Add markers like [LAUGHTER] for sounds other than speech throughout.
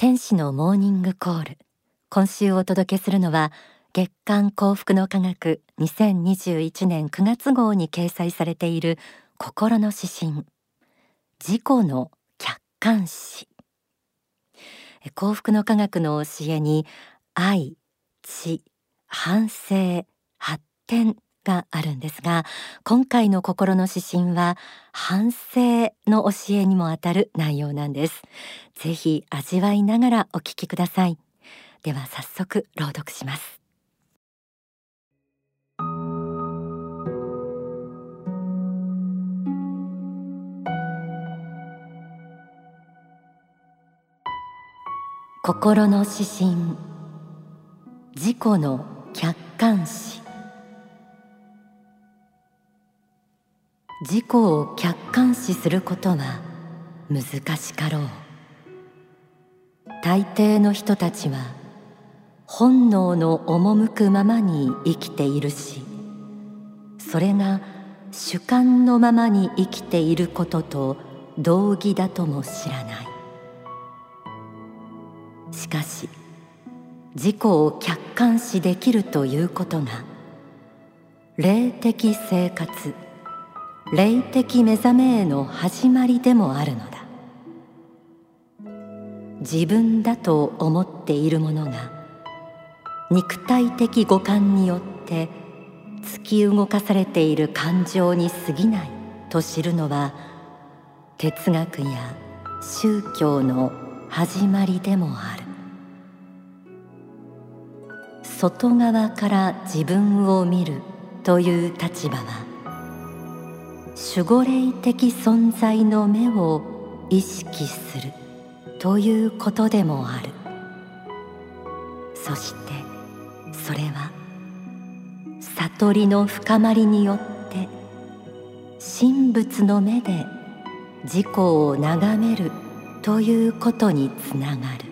天使のモーニングコール。今週お届けするのは月刊幸福の科学2021年9月号に掲載されている心の指針。自己の客観視。幸福の科学の教えに愛、知、反省、発展があるんですが今回の心の指針は反省の教えにもあたる内容なんです。ぜひ味わいながらお聞きください。では早速朗読します。心の指針。自己の客観視。自己を客観視することは難しかろう。大抵の人たちは本能の赴くままに生きているしそれが主観のままに生きていることと同義だとも知らない。しかし自己を客観視できるということが霊的生活霊的目覚めへの始まりでもあるのだ。自分だと思っているものが肉体的五感によって突き動かされている感情に過ぎないと知るのは哲学や宗教の始まりでもある。外側から自分を見るという立場は守護霊的存在の目を意識するということでもある。そしてそれは悟りの深まりによって神仏の目で自己を眺めるということにつながる。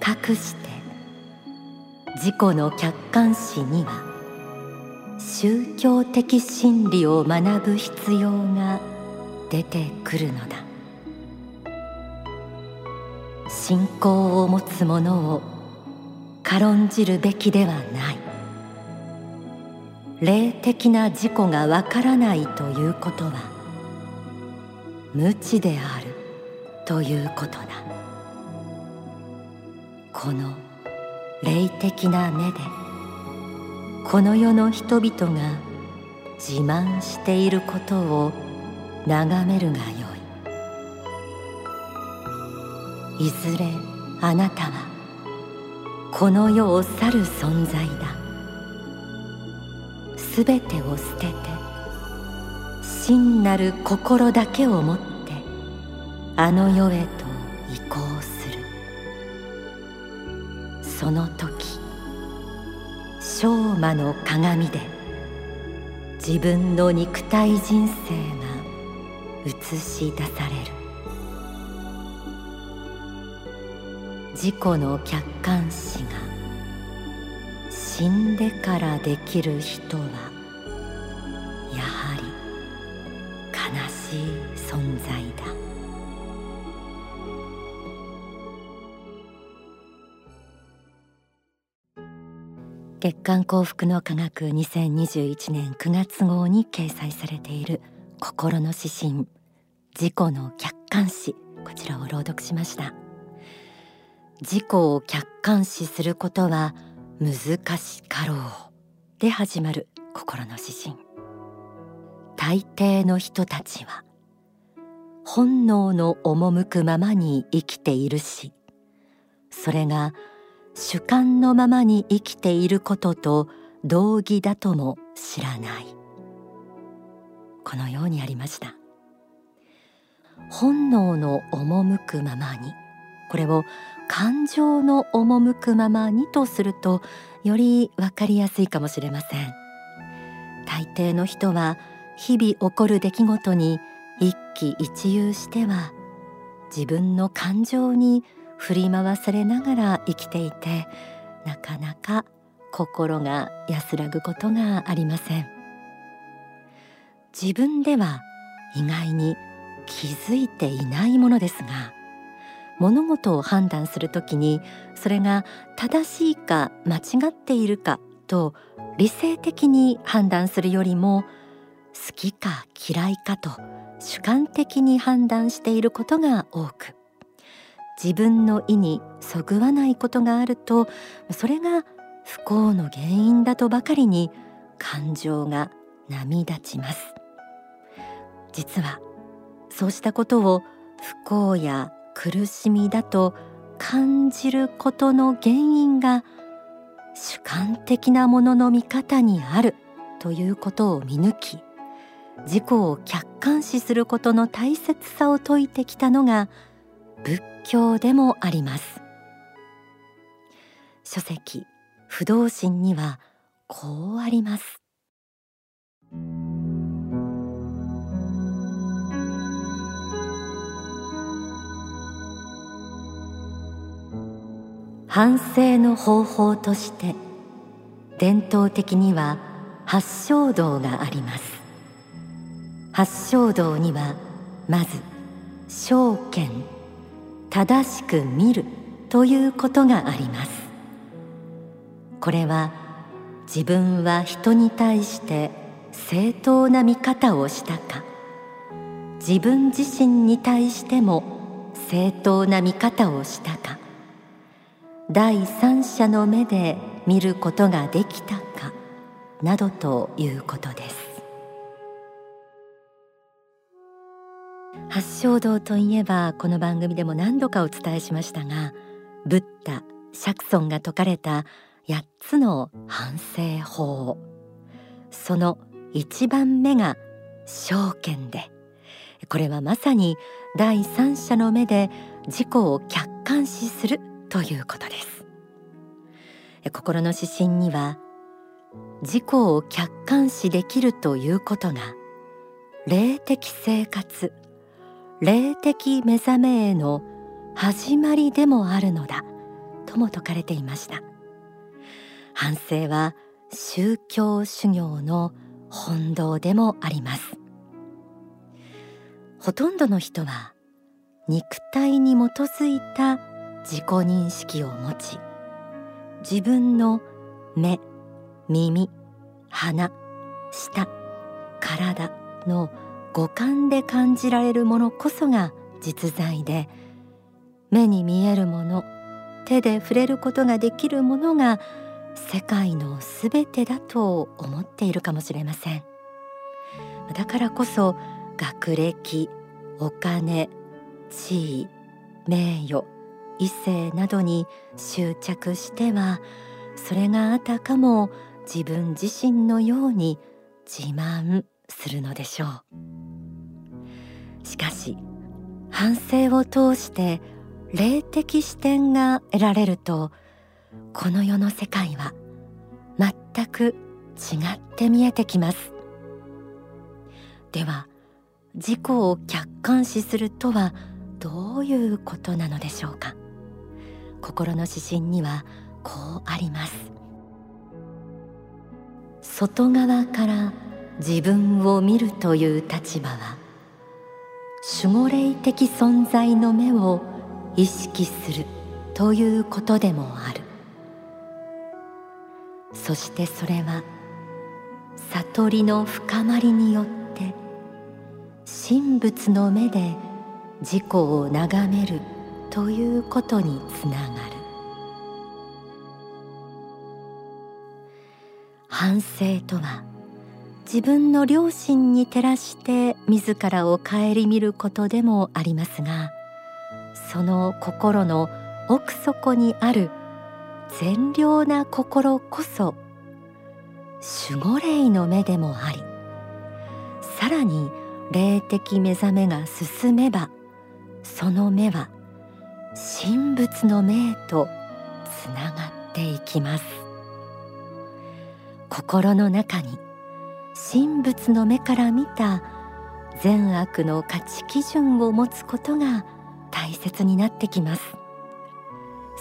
かくして自己の客観視には宗教的真理を学ぶ必要が出てくるのだ。信仰を持つ者を軽んじるべきではない。霊的な自己がわからないということは無知であるということだ。この霊的な目でこの世の人々が自慢していることを眺めるがよい。いずれあなたはこの世を去る存在だ。すべてを捨てて真なる心だけを持ってあの世へと移行する。その時昭魔の鏡で自分の肉体人生が映し出される。自己の客観視が死んでからできる人はやはり悲しい存在だ。月刊幸福の科学2021年9月号に掲載されている心の指針自己の客観視こちらを朗読しました。自己を客観視することは難しかろうで始まる心の指針。大抵の人たちは本能の赴くままに生きているしそれが主観のままに生きていることと同義だとも知らない。このようにありました。本能の赴くままに。これを感情の赴くままにとするとより分かりやすいかもしれません。大抵の人は日々起こる出来事に一喜一憂しては自分の感情に振り回されながら生きていてなかなか心が安らぐことがありません。自分では意外に気づいていないものですが物事を判断するときにそれが正しいか間違っているかと理性的に判断するよりも好きか嫌いかと主観的に判断していることが多く。自分の意にそぐわないことがあるとそれが不幸の原因だとばかりに感情が波立ちます。実はそうしたことを不幸や苦しみだと感じることの原因が主観的なものの見方にあるということを見抜き自己を客観視することの大切さを説いてきたのが仏教でもあります。書籍不動心にはこうあります。反省の方法として伝統的には八正道があります。八正道にはまず正見。正しく見るということがあります。これは自分は人に対して正当な見方をしたか。自分自身に対しても正当な見方をしたか。第三者の目で見ることができたか。などということです。八正道といえばこの番組でも何度かお伝えしましたがブッダ釈尊が説かれた8つの反省法。その1番目が証券でこれはまさに第三者の目で自己を客観視するということです。心の指針には自己を客観視できるということが霊的生活霊的目覚めへの始まりでもあるのだ。とも説かれていました。反省は宗教修行の本道でもあります。ほとんどの人は肉体に基づいた自己認識を持ち自分の目耳鼻舌体の五感で感じられるものこそが実在で目に見えるもの手で触れることができるものが世界のすべてだと思っているかもしれません。だからこそ学歴お金地位名誉異性などに執着してはそれがあたかも自分自身のように自慢するのでしょう。しかし反省を通して霊的視点が得られるとこの世の世界は全く違って見えてきます。では自己を客観視するとはどういうことなのでしょうか。心の指針にはこうあります。外側から自分を見るという立場は守護霊的存在の目を意識するということでもある。そしてそれは悟りの深まりによって神仏の目で自己を眺めるということにつながる。反省とは自分の良心に照らして自らを顧みることでもありますがその心の奥底にある善良な心こそ守護霊の目でもありさらに霊的目覚めが進めばその目は神仏の目へとつながっていきます。心の中に神仏の目から見た善悪の価値基準を持つことが大切になってきます。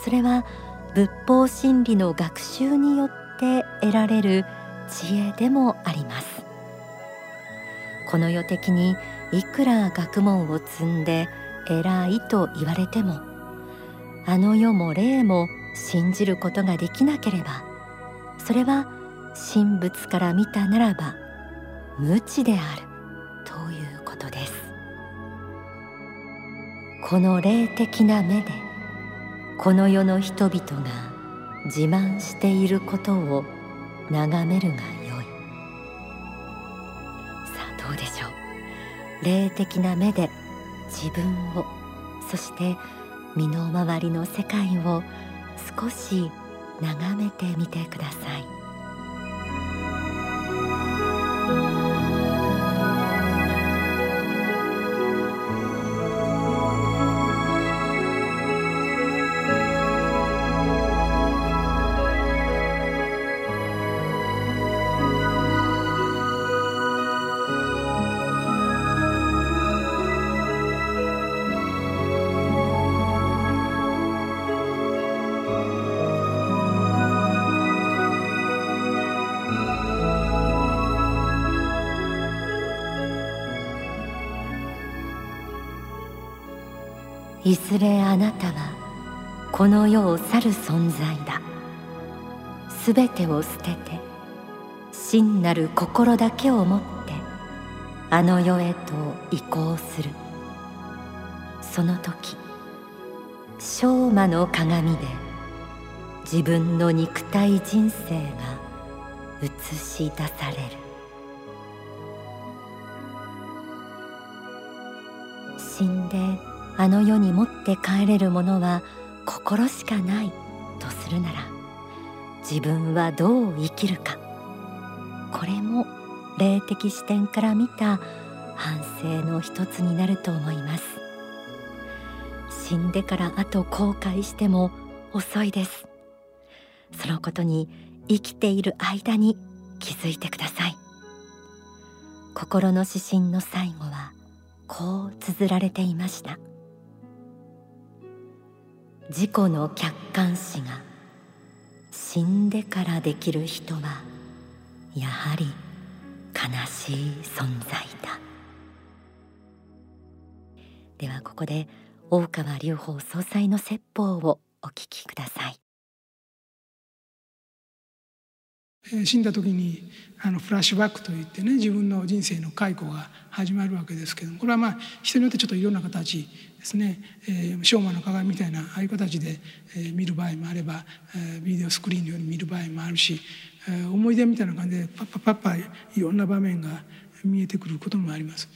それは仏法真理の学習によって得られる知恵でもあります。この世的にいくら学問を積んで偉いと言われてもあの世も霊も信じることができなければそれは神仏から見たならば無知である。ということです。この霊的な目でこの世の人々が自慢していることを眺めるがよい。さあどうでしょう。霊的な目で自分をそして身の回りの世界を少し眺めてみてください。いずれあなたはこの世を去る存在だ。すべてを捨てて真なる心だけを持ってあの世へと移行する。その時昭魔の鏡で自分の肉体人生が映し出される。死んであの世に持って帰れるものは心しかないとするなら自分はどう生きるか。これも霊的視点から見た反省の一つになると思います。死んでからあと後悔しても遅いです。そのことに生きている間に気づいてください。心の指針の最後はこう綴られていました。自己の客観視が死んでからできる人はやはり悲しい存在だ。ではここで大川隆法総裁の説法をお聞きください。死んだ時にあのフラッシュバックといってね自分の人生の回顧が始まるわけですけどもこれはまあ人によってちょっといろんな形ですね、えー、昭和の鏡みたいなああいう形で、えー、見る場合もあれば、えー、ビデオスクリーンのように見る場合もあるし、えー、思い出みたいな感じでパッパパッパいろんな場面が見えてくることもあります。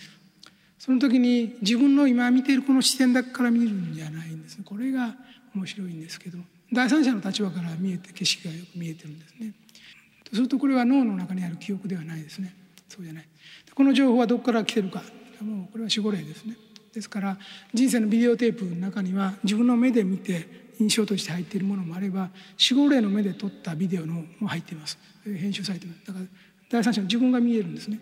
その時に自分の今見ているこの視点だけから見るんじゃないんですこれが面白いんですけど第三者の立場から見えて景色がよく見えてるんですね。とするとこれは脳の中にある記憶ではないですね。そうじゃない。この情報はどこから来てるか。もうこれは守護霊ですね。ですから人生のビデオテープの中には自分の目で見て印象として入っているものもあれば守護霊の目で撮ったビデオのも入っています。編集されてますだから第三者の自分が見えるんですね。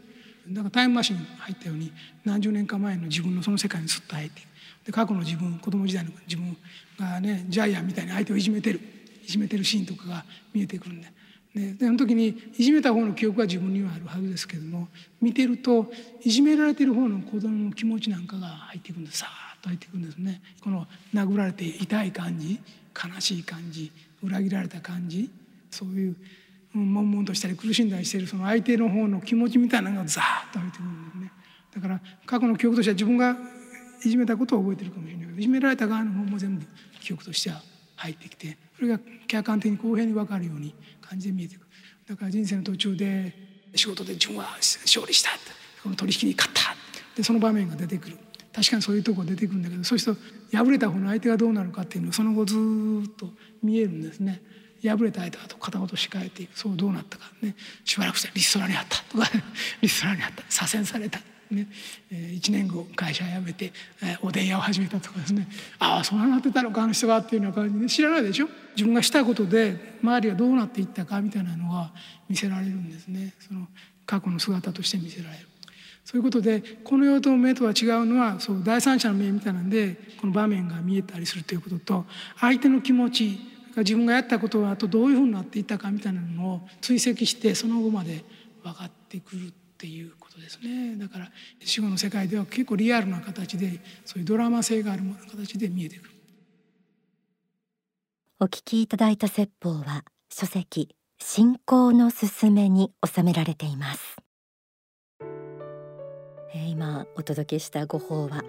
だからタイムマシン入ったように何十年か前の自分のその世界にすっと入ってで過去の自分子供時代の自分がねジャイアンみたいに相手をいじめてる。いじめてるシーンとかが見えてくるんで。でその時にいじめた方の記憶は自分にはあるはずですけども見てるといじめられてる方の子供の気持ちなんかが入っていくんです。さーっと入っていくんですね。この殴られて痛い感じ悲しい感じ裏切られた感じそういう悶々としたり苦しんだりしてるその相手の方の気持ちみたいなのがザーッと入ってくるんですね。だから過去の記憶としては自分がいじめたことを覚えてるかもしれないけどいじめられた側の方も全部記憶としては入ってきてそれが客観的に公平に分かるように感じで見えてくる。だから人生の途中で仕事で自分は勝利したこの取引に勝った。でその場面が出てくる。確かにそういうとこ出てくるんだけどそうすると敗れた方の相手がどうなるかっていうのをその後ずっと見えるんですね。敗れた相手は片言し返っていくそうどうなったかね。しばらくしてリストラにあったとか [LAUGHS] リストラにあった。左遷された。ねえ、1年後会社辞めて、え、おでん屋を始めたとかですね。ああそうなってたのかあの人がっていうような感じで知らないでしょ？自分がしたことで周りがどうなっていったかみたいなのが見せられるんですね。その過去の姿として見せられる。そういうことでこの世と目とは違うのはそう第三者の目みたいなんでこの場面が見えたりするということと相手の気持ち自分がやったことはあとどういうふうになっていったかみたいなのを追跡してその後まで分かってくるっていうことですね。だから死後の世界では結構リアルな形でそういうドラマ性がある形で見えてくる。お聞きいただいた説法は書籍信仰のすすめに収められています。今お届けしたご法は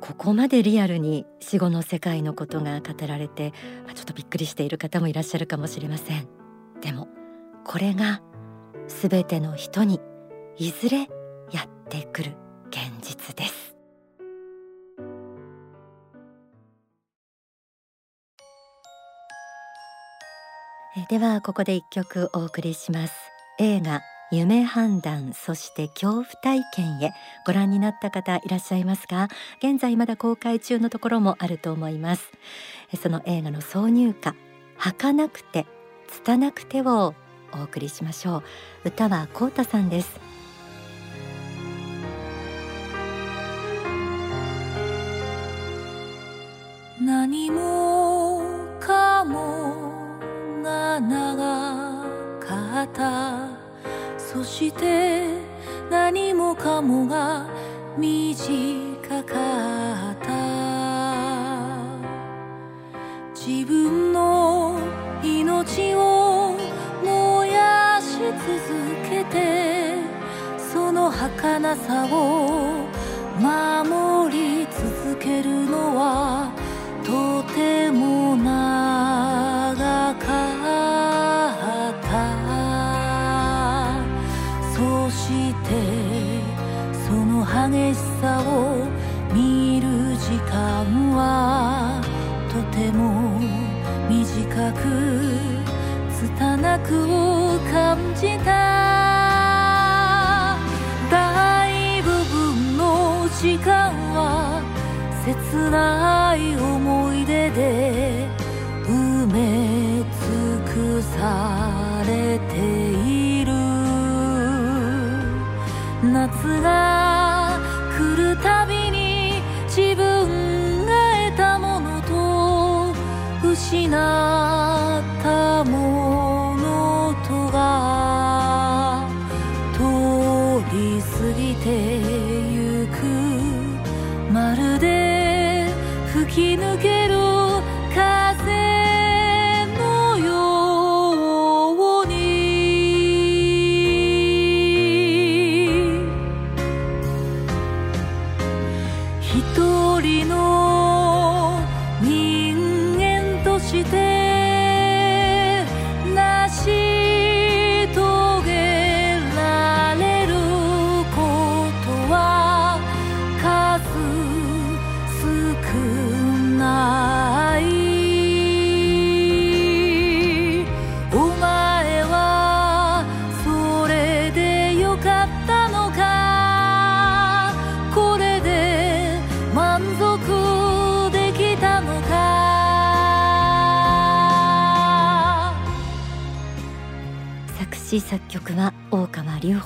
ここまでリアルに死後の世界のことが語られてちょっとびっくりしている方もいらっしゃるかもしれません。でもこれがすべての人にいずれやってくる現実です。ではここで一曲お送りします。映画夢判断そして恐怖体験へご覧になった方いらっしゃいますが現在まだ公開中のところもあると思います。その映画の挿入歌儚くて拙くてをお送りしましょう。歌はコウタさんです。た。そして何もかもが短かった。自分の命を燃やし続けてその儚さを守り続けるのははとても短く拙く感じた。大部分の時間は切ない思い出で埋め尽くされている。夏がと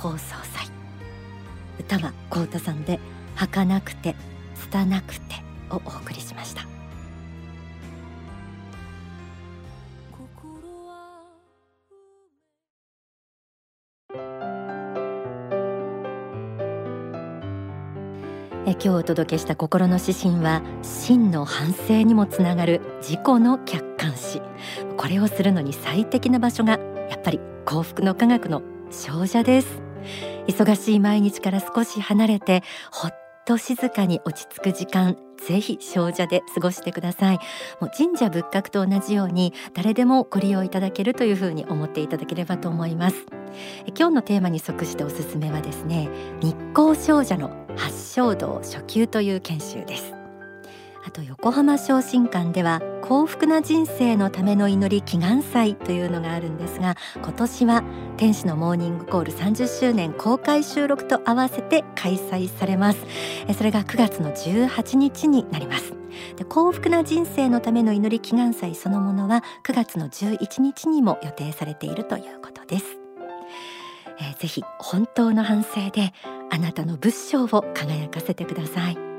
川隆法総裁歌はコウタさんで儚くて拙くてをお送りしました。今日お届けした心の指針は真の反省にもつながる自己の客観視。これをするのに最適な場所がやっぱり幸福の科学の少女です。忙しい毎日から少し離れてほっと静かに落ち着く時間ぜひ少女で過ごしてください。もう神社仏閣と同じように誰でもご利用いただけるというふうに思っていただければと思います。今日のテーマに即しておすすめはですね日光少女の八正道初級という研修です。あと横浜昇進館では幸福な人生のための祈り祈願祭というのがあるんですが今年は天使のモーニングコール30周年公開収録と合わせて開催されます。えそれが9月の18日になります。で幸福な人生のための祈り祈願祭そのものは9月の11日にも予定されているということです。えーぜひ本当の反省であなたの仏性を輝かせてください。